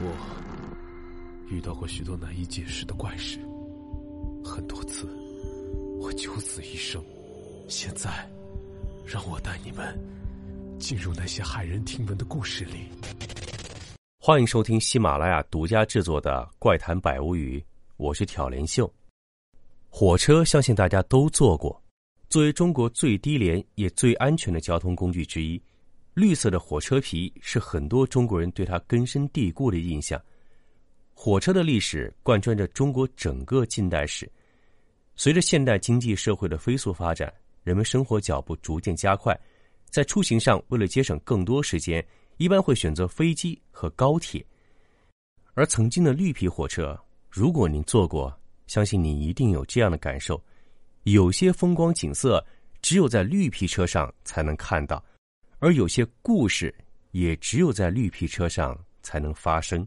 我遇到过许多难以解释的怪事，很多次我九死一生。现在，让我带你们进入那些骇人听闻的故事里。欢迎收听喜马拉雅独家制作的《怪谈百物语》，我是挑帘秀。火车，相信大家都坐过。作为中国最低廉也最安全的交通工具之一，绿色的火车皮是很多中国人对它根深蒂固的印象。火车的历史贯穿着中国整个近代史。随着现代经济社会的飞速发展，人们生活脚步逐渐加快，在出行上，为了节省更多时间，一般会选择飞机和高铁。而曾经的绿皮火车，如果您坐过，相信你一定有这样的感受：有些风光景色只有在绿皮车上才能看到，而有些故事也只有在绿皮车上才能发生。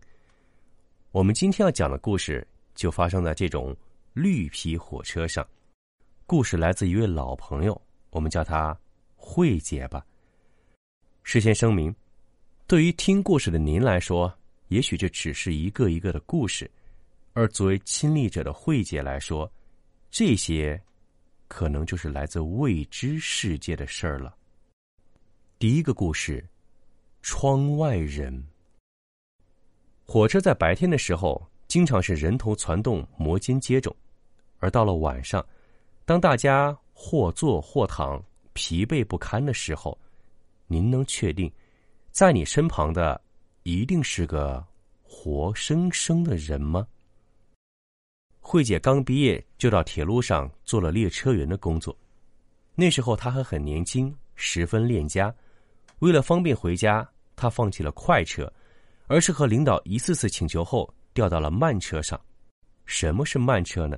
我们今天要讲的故事就发生在这种绿皮火车上。故事来自一位老朋友，我们叫她慧姐吧。事先声明，对于听故事的您来说，也许这只是一个一个的故事。而作为亲历者的慧姐来说，这些可能就是来自未知世界的事儿了。第一个故事：窗外人。火车在白天的时候，经常是人头攒动、摩肩接踵；而到了晚上，当大家或坐或躺、疲惫不堪的时候，您能确定，在你身旁的一定是个活生生的人吗？慧姐刚毕业就到铁路上做了列车员的工作，那时候她还很年轻，十分恋家。为了方便回家，他放弃了快车，而是和领导一次次请求后调到了慢车上。什么是慢车呢？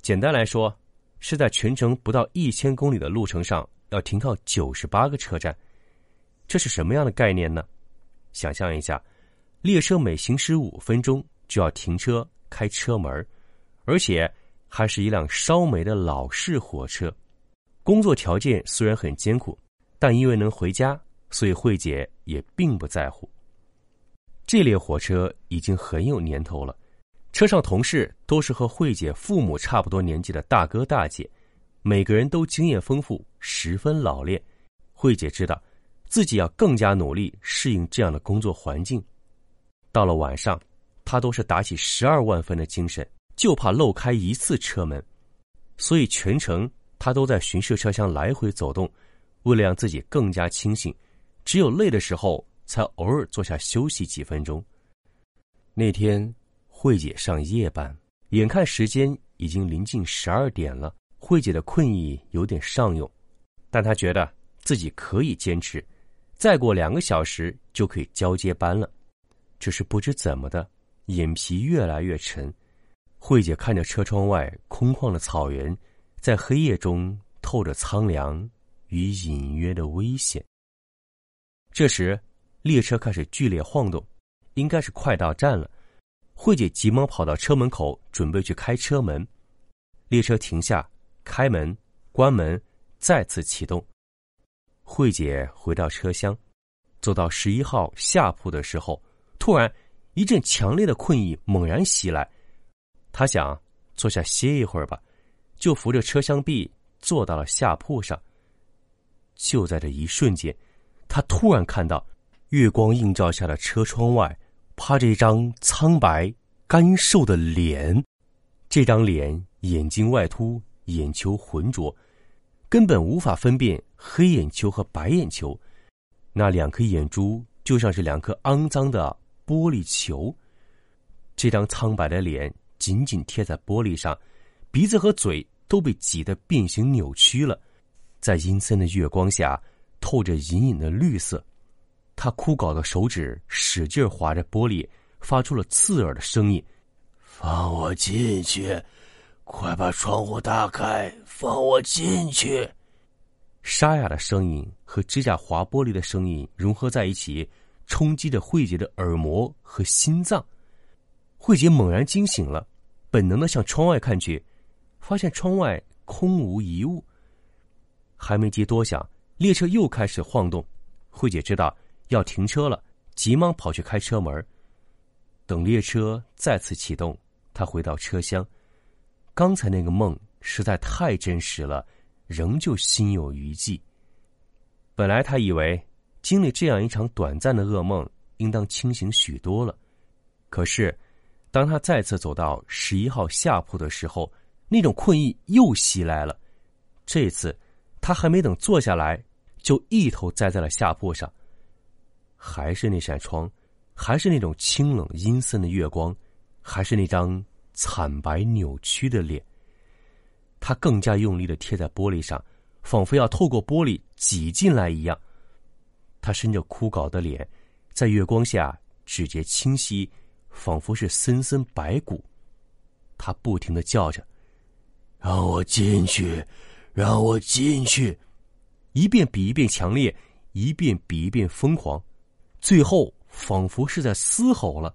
简单来说，是在全程不到一千公里的路程上要停靠九十八个车站。这是什么样的概念呢？想象一下，列车每行驶五分钟就要停车开车门。而且还是一辆烧煤的老式火车，工作条件虽然很艰苦，但因为能回家，所以慧姐也并不在乎。这列火车已经很有年头了，车上同事都是和慧姐父母差不多年纪的大哥大姐，每个人都经验丰富，十分老练。慧姐知道，自己要更加努力适应这样的工作环境。到了晚上，她都是打起十二万分的精神。就怕漏开一次车门，所以全程他都在巡视车厢来回走动，为了让自己更加清醒，只有累的时候才偶尔坐下休息几分钟。那天慧姐上夜班，眼看时间已经临近十二点了，慧姐的困意有点上涌，但她觉得自己可以坚持，再过两个小时就可以交接班了。只是不知怎么的，眼皮越来越沉。慧姐看着车窗外空旷的草原，在黑夜中透着苍凉与隐约的危险。这时，列车开始剧烈晃动，应该是快到站了。慧姐急忙跑到车门口，准备去开车门。列车停下，开门、关门，再次启动。慧姐回到车厢，走到十一号下铺的时候，突然一阵强烈的困意猛然袭来。她想坐下歇一会儿吧，就扶着车厢壁坐到了下铺上。就在这一瞬间，他突然看到月光映照下的车窗外趴着一张苍白干瘦的脸。这张脸眼睛外凸，眼球浑浊，根本无法分辨黑眼球和白眼球。那两颗眼珠就像是两颗肮脏的玻璃球。这张苍白的脸。紧紧贴在玻璃上，鼻子和嘴都被挤得变形扭曲了，在阴森的月光下透着隐隐的绿色。他枯槁的手指使劲划着玻璃，发出了刺耳的声音：“放我进去！快把窗户打开，放我进去！”沙哑的声音和指甲划玻璃的声音融合在一起，冲击着慧姐的耳膜和心脏。慧姐猛然惊醒了，本能的向窗外看去，发现窗外空无一物。还没及多想，列车又开始晃动。慧姐知道要停车了，急忙跑去开车门。等列车再次启动，她回到车厢。刚才那个梦实在太真实了，仍旧心有余悸。本来他以为经历这样一场短暂的噩梦，应当清醒许多了。可是，当他再次走到十一号下铺的时候，那种困意又袭来了。这次，他还没等坐下来，就一头栽在了下铺上。还是那扇窗，还是那种清冷阴森的月光，还是那张惨白扭曲的脸。他更加用力的贴在玻璃上，仿佛要透过玻璃挤进来一样。他伸着枯槁的脸，在月光下指节清晰，仿佛是森森白骨。他不停的叫着：“让我进去。”让我进去，一遍比一遍强烈，一遍比一遍疯狂，最后仿佛是在嘶吼了。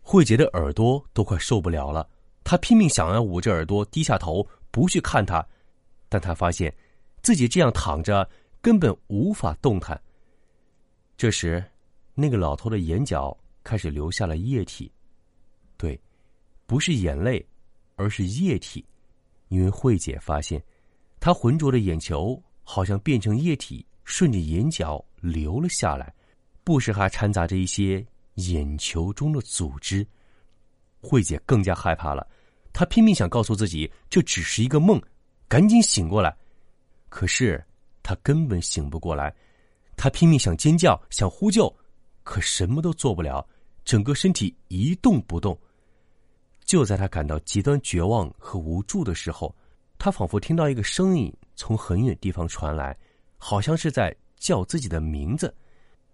慧姐的耳朵都快受不了了，她拼命想要捂着耳朵低下头不去看他，但她发现自己这样躺着根本无法动弹。这时，那个老头的眼角开始流下了液体，对，不是眼泪，而是液体，因为慧姐发现。他浑浊的眼球好像变成液体，顺着眼角流了下来，不时还掺杂着一些眼球中的组织。慧姐更加害怕了，她拼命想告诉自己这只是一个梦，赶紧醒过来。可是她根本醒不过来，她拼命想尖叫、想呼救，可什么都做不了，整个身体一动不动。就在她感到极端绝望和无助的时候。他仿佛听到一个声音从很远地方传来，好像是在叫自己的名字。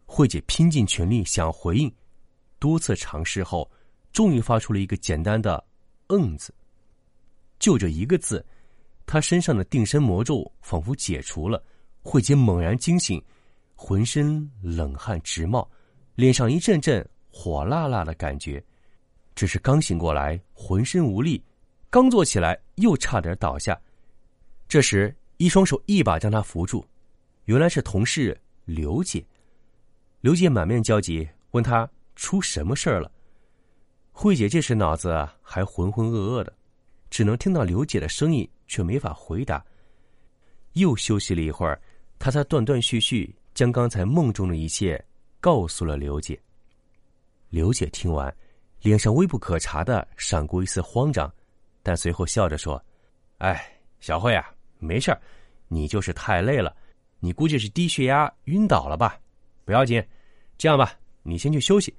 慧姐拼尽全力想回应，多次尝试后，终于发出了一个简单的“嗯”字。就这一个字，她身上的定身魔咒仿佛解除了。慧姐猛然惊醒，浑身冷汗直冒，脸上一阵阵火辣辣的感觉。只是刚醒过来，浑身无力。刚坐起来，又差点倒下。这时，一双手一把将他扶住，原来是同事刘姐。刘姐满面焦急，问他出什么事儿了。慧姐这时脑子还浑浑噩噩的，只能听到刘姐的声音，却没法回答。又休息了一会儿，她才断断续续将刚才梦中的一切告诉了刘姐。刘姐听完，脸上微不可察的闪过一丝慌张。但随后笑着说：“哎，小慧啊，没事儿，你就是太累了，你估计是低血压晕倒了吧？不要紧，这样吧，你先去休息。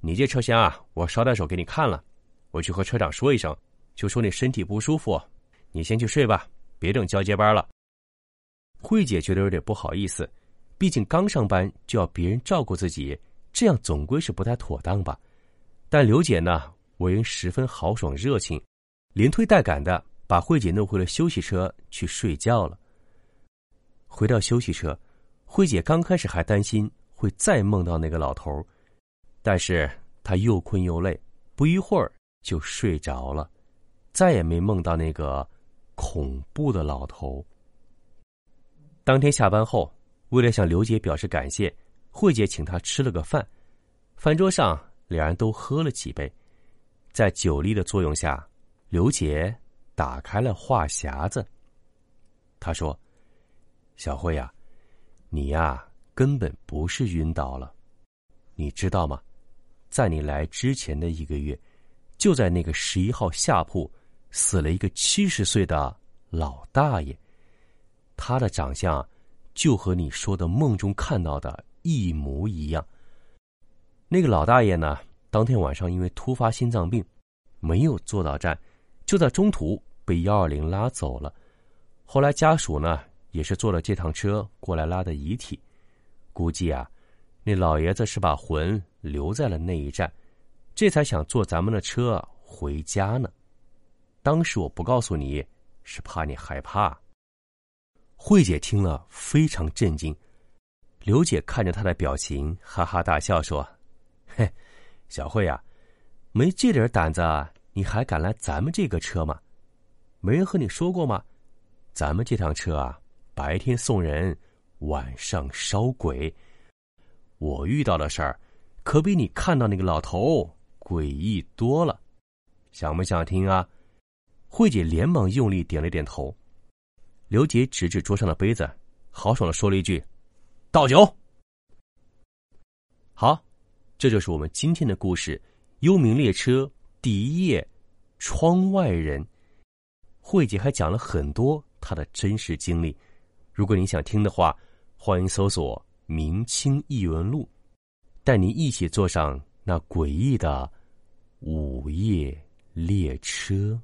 你这车厢啊，我捎带手给你看了，我去和车长说一声，就说你身体不舒服，你先去睡吧，别等交接班了。”慧姐觉得有点不好意思，毕竟刚上班就要别人照顾自己，这样总归是不太妥当吧。但刘姐呢，为人十分豪爽热情。连推带赶的把慧姐弄回了休息车去睡觉了。回到休息车，慧姐刚开始还担心会再梦到那个老头，但是她又困又累，不一会儿就睡着了，再也没梦到那个恐怖的老头。当天下班后，为了向刘姐表示感谢，慧姐请她吃了个饭。饭桌上，两人都喝了几杯，在酒力的作用下。刘姐打开了话匣子。他说：“小慧呀，你呀根本不是晕倒了，你知道吗？在你来之前的一个月，就在那个十一号下铺死了一个七十岁的老大爷，他的长相就和你说的梦中看到的一模一样。那个老大爷呢，当天晚上因为突发心脏病，没有坐到站。”就在中途被幺二零拉走了，后来家属呢也是坐了这趟车过来拉的遗体，估计啊，那老爷子是把魂留在了那一站，这才想坐咱们的车回家呢。当时我不告诉你，是怕你害怕。慧姐听了非常震惊，刘姐看着她的表情，哈哈大笑说：“嘿，小慧啊，没这点胆子。”你还敢来咱们这个车吗？没人和你说过吗？咱们这趟车啊，白天送人，晚上烧鬼。我遇到的事儿，可比你看到那个老头诡异多了。想不想听啊？慧姐连忙用力点了点头。刘杰指指桌上的杯子，豪爽的说了一句：“倒酒。”好，这就是我们今天的故事《幽冥列车》第一页，窗外人。慧姐还讲了很多她的真实经历。如果你想听的话，欢迎搜索《明清异闻录》，带你一起坐上那诡异的午夜列车。